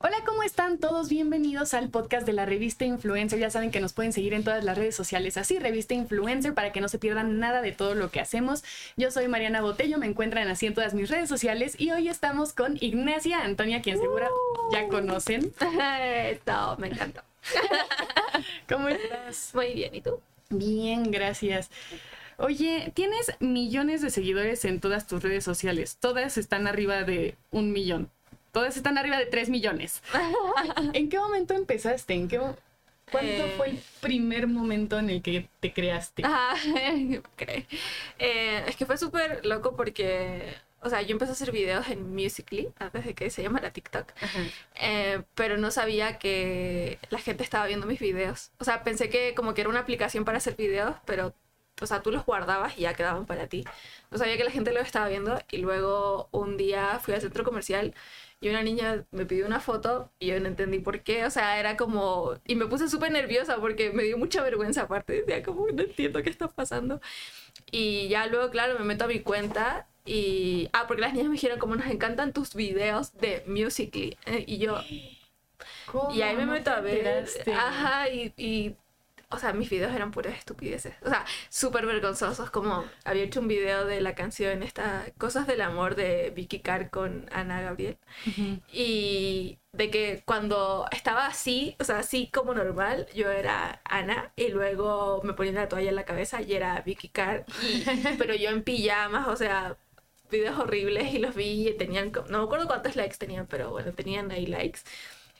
Hola, ¿cómo están todos? Bienvenidos al podcast de la revista Influencer. Ya saben que nos pueden seguir en todas las redes sociales así, revista Influencer, para que no se pierdan nada de todo lo que hacemos. Yo soy Mariana Botello, me encuentran así en todas mis redes sociales y hoy estamos con Ignacia Antonia, quien seguro ya conocen. Todo, me encantó. ¿Cómo estás? Muy bien, ¿y tú? Bien, gracias. Oye, tienes millones de seguidores en todas tus redes sociales. Todas están arriba de un millón. Todas están arriba de 3 millones. ¿En qué momento empezaste? ¿En qué, ¿Cuándo Eh. fue el primer momento en el que te creaste? Ah, cree. Eh, es que fue súper loco porque, o sea, yo empecé a hacer videos en Musical.ly antes de que se llamara TikTok, eh, pero no sabía que la gente estaba viendo mis videos. O sea, pensé que como que era una aplicación para hacer videos, pero, o sea, tú los guardabas y ya quedaban para ti. No sabía que la gente lo estaba viendo y luego un día fui al centro comercial y una niña me pidió una foto y yo no entendí por qué, o sea, era como... Y me puse súper nerviosa porque me dio mucha vergüenza aparte, decía como no entiendo qué está pasando. Y ya luego, claro, me meto a mi cuenta y... Ah, porque las niñas me dijeron como nos encantan tus videos de Musical.ly. eh, Y yo... ¿Cómo Y ahí me meto a ver. Ajá, y, y, O sea, mis videos eran puras estupideces. O sea, súper vergonzosos. Como había hecho un video de la canción esta Cosas del Amor de Vicky Carr con Ana Gabriel. Ujú. Y de que cuando estaba así, o sea, así como normal, yo era Ana. Y luego me ponía la toalla en la cabeza y era Vicky Carr. y- pero yo en pijamas, o sea. Videos horribles y los vi y tenían, no me acuerdo cuántos likes tenían, pero bueno, tenían ahí likes.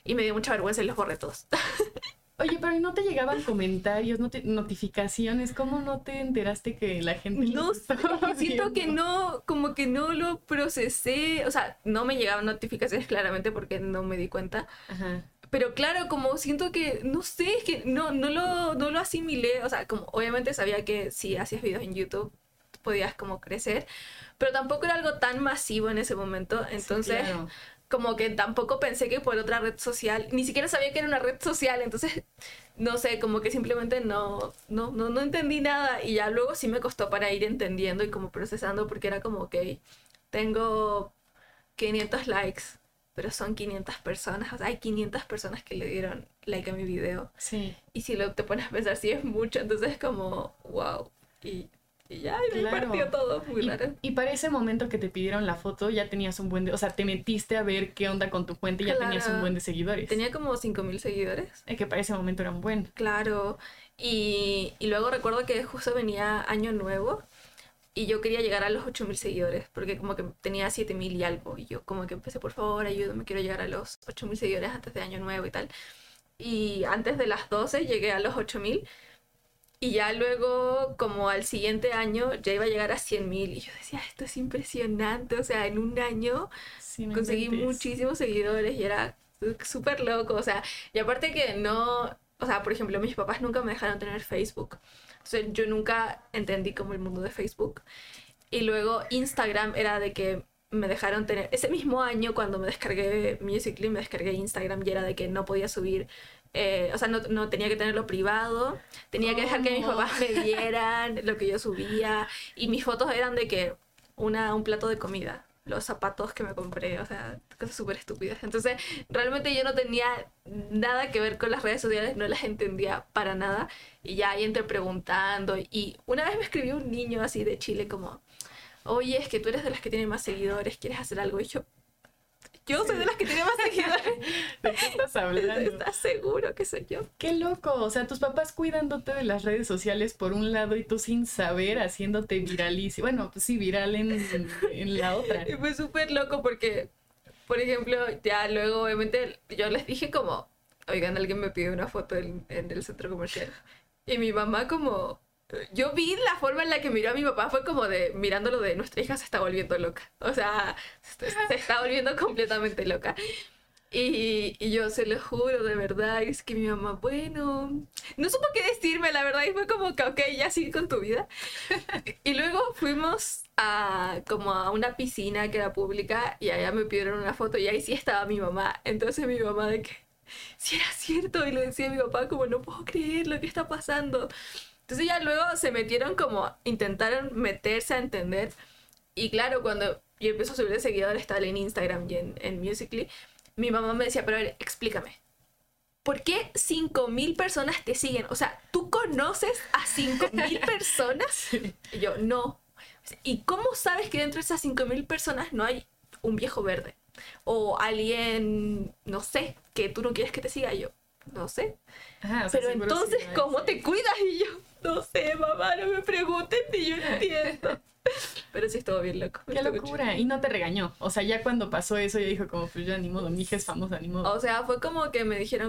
Y me dio mucha vergüenza y los borré todos. Oye, pero ¿y no te llegaban comentarios, no te- notificaciones? ¿Cómo no te enteraste que la gente No estaba siento que no, como que no lo procesé. O sea, no me llegaban notificaciones claramente porque no me di cuenta. Ajá. Pero claro, como siento que, no sé, es que no, no, lo, no lo asimilé. O sea, como obviamente sabía que si hacías videos en YouTube podías como crecer, pero tampoco era algo tan masivo en ese momento. Entonces, claro. Como que tampoco pensé que por otra red social, ni siquiera sabía que era una red social, entonces, no sé, como que simplemente no, no, no, no entendí nada y ya luego sí me costó para ir entendiendo y como procesando porque era como, ok, tengo 500 likes, pero son 500 personas, o sea, hay 500 personas que le dieron like a mi video Sí. y si lo te pones a pensar, sí es mucho, entonces es como, wow, y, y ya, y me Claro. partió todo muy Y, raro. y para ese momento que te pidieron la foto, ya tenías un buen de... O sea, te metiste a ver qué onda con tu cuenta y ya tenías un buen de seguidores. Tenía como 5.000 seguidores. Es que para ese momento era un buen. Claro, y, y luego recuerdo que justo venía Año Nuevo y yo quería llegar a los 8.000 seguidores porque como que tenía 7.000 y algo y yo como que empecé, por favor, ayúdame, quiero llegar a los 8.000 seguidores antes de Año Nuevo y tal. Y antes de las 12 llegué a los 8.000 y ya luego como al siguiente año ya iba a llegar a 100.000 y yo decía, esto es impresionante, o sea, en un año Sí, conseguí inventes. muchísimos seguidores y era súper loco, o sea, y aparte que no, o sea, por ejemplo, mis papás nunca me dejaron tener Facebook, entonces yo nunca entendí como el mundo de Facebook, y luego Instagram era de que me dejaron tener, ese mismo año cuando me descargué Musical.ly, me descargué Instagram y era de que no podía subir, eh, o sea, no, no tenía que tenerlo privado, tenía que dejar que mis papás me vieran lo que yo subía, y mis fotos eran de que una, un plato de comida, los zapatos que me compré, o sea, cosas súper estúpidas. Entonces, realmente yo no tenía nada que ver con las redes sociales, no las entendía para nada. Y ya ahí entré preguntando. Y una vez me escribió un niño así de Chile como, oye, es que tú eres de las que tienen más seguidores, ¿quieres hacer algo? Y yo, yo soy seguidores. ¿De qué estás hablando? ¿Estás seguro que soy yo? Qué loco, o sea, tus papás cuidándote de las redes sociales por un lado y tú sin saber haciéndote viralísimo. Bueno, pues sí, viral en, en la otra. Y fue súper loco porque, por ejemplo, ya luego obviamente yo les dije como, oigan, alguien me pidió una foto en, en el centro comercial. Y mi mamá como, yo vi la forma en la que miró a mi papá, fue como de mirándolo de nuestra hija se está volviendo loca. O sea, se, se está volviendo completamente loca. Y, y yo se lo juro, de verdad, es que mi mamá, bueno, no supo qué decirme, la verdad, y fue como que, ok, ya sigue con tu vida. Y luego fuimos a como a una piscina que era pública y allá me pidieron una foto y ahí sí estaba mi mamá. Entonces mi mamá de que, si era cierto, y le decía a mi papá como, no puedo creer lo que está pasando. Entonces ya luego se metieron como, intentaron meterse a entender. Y claro, cuando yo empecé a subir de seguidores tal en Instagram y en, en Musical.ly, mi mamá me decía, pero a ver, explícame. ¿Por qué 5.000 personas te siguen? O sea, ¿tú conoces a 5.000 personas? Y yo, no. ¿Y cómo sabes que dentro de esas 5.000 personas no hay un viejo verde? O alguien, no sé, que tú no quieres que te siga. Y yo, no sé. O sea, Pero entonces, sí. ¿cómo Sí. te cuidas? Y yo, no sé, mamá, no me pregunten ni yo entiendo. Pero sí estuvo bien loco. Qué locura. Y no te regañó. O sea, ya cuando pasó eso, ya dijo como, pues ya ni modo, mi hija es famosa, ni modo. O sea, fue como que me dijeron